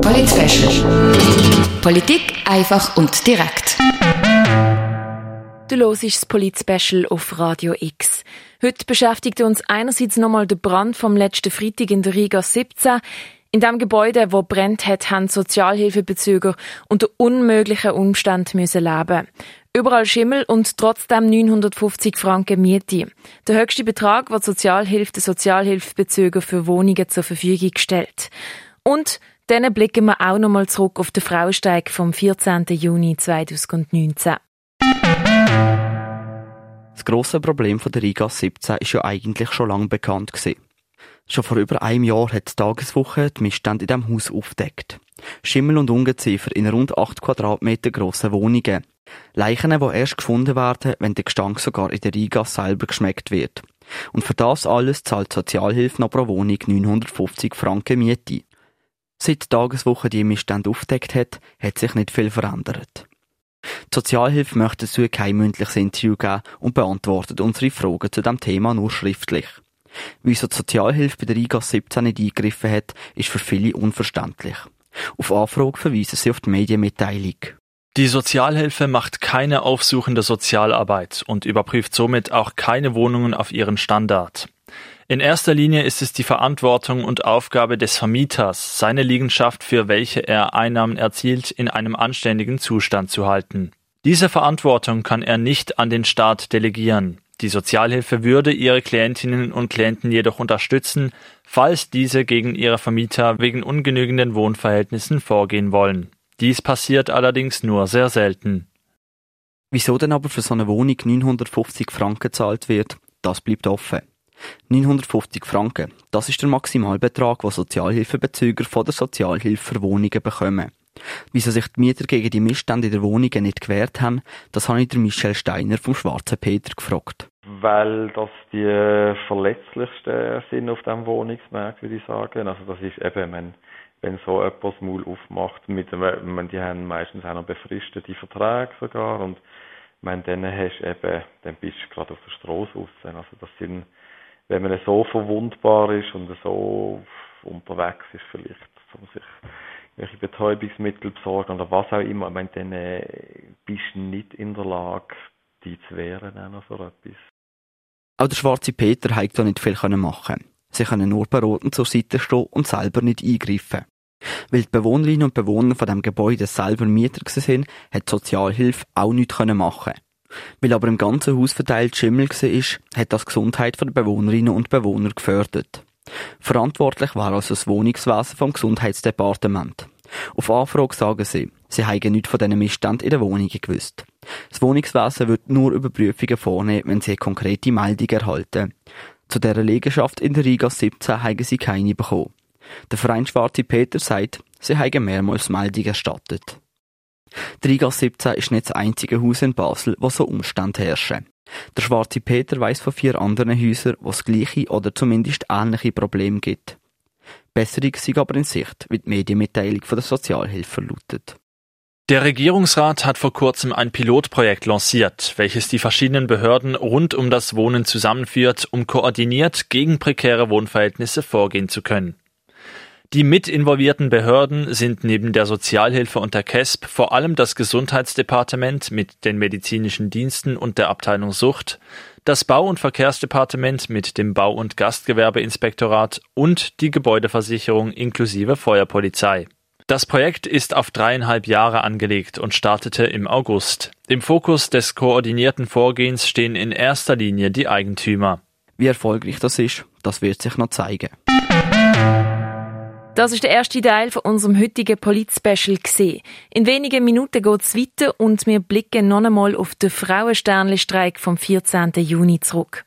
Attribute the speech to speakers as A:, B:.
A: Politspecial. Politik einfach und direkt.
B: Du hörst das Polit-Special auf Radio X. Heute beschäftigt uns einerseits nochmal der Brand vom letzten Freitag in der Riga 17. In dem Gebäude, wo brennt hat, haben Sozialhilfebezüger unter unmöglichen Umständen müssen leben. Überall Schimmel und trotzdem 950 Franken Miete. Der höchste Betrag, den die Sozialhilfe den Sozialhilfebezüger für Wohnungen zur Verfügung stellt. Und dann blicken wir auch nochmal zurück auf den Frauensteig vom 14. Juni 2019.
C: Das grosse Problem von der Riga 17 ist ja eigentlich schon lange bekannt gewesen. Schon vor über einem Jahr hat die Tageswoche die Missstände in diesem Haus aufdeckt. Schimmel und Ungeziefer in rund 8 Quadratmeter grossen Wohnungen. Leichen, die erst gefunden werden, wenn der Gestank sogar in der Riga selber geschmeckt wird. Und für das alles zahlt Sozialhilfe noch pro Wohnung 950 Franken Miete. Seit die Tageswoche die Missstände aufdeckt hat, hat sich nicht viel verändert. Die Sozialhilfe möchte dazu kein mündliches Interview geben und beantwortet unsere Fragen zu dem Thema nur schriftlich. Wieso die Sozialhilfe bei der IGAS 17 nicht eingegriffen hat, ist für viele unverständlich. Auf Anfrage verweisen sie auf die Medienmitteilung.
D: Die Sozialhilfe macht keine aufsuchende Sozialarbeit und überprüft somit auch keine Wohnungen auf ihren Standard. In erster Linie ist es die Verantwortung und Aufgabe des Vermieters, seine Liegenschaft, für welche er Einnahmen erzielt, in einem anständigen Zustand zu halten. Diese Verantwortung kann er nicht an den Staat delegieren. Die Sozialhilfe würde ihre Klientinnen und Klienten jedoch unterstützen, falls diese gegen ihre Vermieter wegen ungenügenden Wohnverhältnissen vorgehen wollen. Dies passiert allerdings nur sehr selten.
C: Wieso denn aber für so eine Wohnung 950 Franken gezahlt wird, das bleibt offen. 950 Franken. Das ist der Maximalbetrag, den Sozialhilfebezüger von der Sozialhilfe für Wohnungen bekommen. Wieso sich die Mieter gegen die Missstände in der Wohnungen nicht gewehrt haben, das habe ich der Michel Steiner vom Schwarzen Peter gefragt.
E: Weil das die verletzlichsten sind auf dem Wohnungsmarkt, würde ich sagen. Also das ist eben, wenn, wenn so etwas Maul aufmacht, mit, dem, die haben meistens auch noch befristete Verträge sogar und wenn dann hast eben, dann bist du gerade auf der Straße raus. Also das sind wenn man so verwundbar ist und so unterwegs ist, vielleicht, um sich welche Betäubungsmittel besorgen oder was auch immer, ich meine, dann äh, bist du nicht in der Lage, die zu wehren oder so etwas.
C: Auch der schwarze Peter hat da nicht viel machen. Sie können nur beraten zur Seite stehen und selber nicht eingreifen. Weil die Bewohnerinnen und Bewohner von dem Gebäude selber Mieter sind, hat Sozialhilfe auch nichts machen weil aber im ganzen Haus verteilt Schimmel war, hat das die Gesundheit der Bewohnerinnen und Bewohner gefördert. Verantwortlich war also das Wohnungswesen vom Gesundheitsdepartement. Auf Anfrage sagen sie, sie haben nichts von diesen Missständen in der Wohnung gewusst. Das Wohnungswesen wird nur Überprüfungen vornehmen, wenn sie konkrete Meldungen erhalten. Zu dieser Liegenschaft in der Riga 17 haben sie keine bekommen. Der Verein Schwarze Peter sagt, sie haben mehrmals Meldungen erstattet. Der Riga 17 ist nicht das einzige Haus in Basel, wo so Umstände herrschen. Der Schwarze Peter weiss von vier anderen Häusern, wo es gleiche oder zumindest ähnliche Probleme gibt. Besserung sei aber in Sicht, wie die Medienmitteilung von der Sozialhilfe verlautet.
D: Der Regierungsrat hat vor kurzem ein Pilotprojekt lanciert, welches die verschiedenen Behörden rund um das Wohnen zusammenführt, um koordiniert gegen prekäre Wohnverhältnisse vorgehen zu können. Die mit involvierten Behörden sind neben der Sozialhilfe und der KESB vor allem das Gesundheitsdepartement mit den medizinischen Diensten und der Abteilung Sucht, das Bau- und Verkehrsdepartement mit dem Bau- und Gastgewerbeinspektorat und die Gebäudeversicherung inklusive Feuerpolizei. Das Projekt ist auf dreieinhalb Jahre angelegt und startete im August. Im Fokus des koordinierten Vorgehens stehen in erster Linie die Eigentümer.
C: Wie erfolgreich das ist, das wird sich noch zeigen.
B: Das ist der erste Teil von unserem heutigen Polit-Special In wenigen Minuten geht es weiter und wir blicken noch einmal auf den Frauensternli-Streik vom 14. Juni zurück.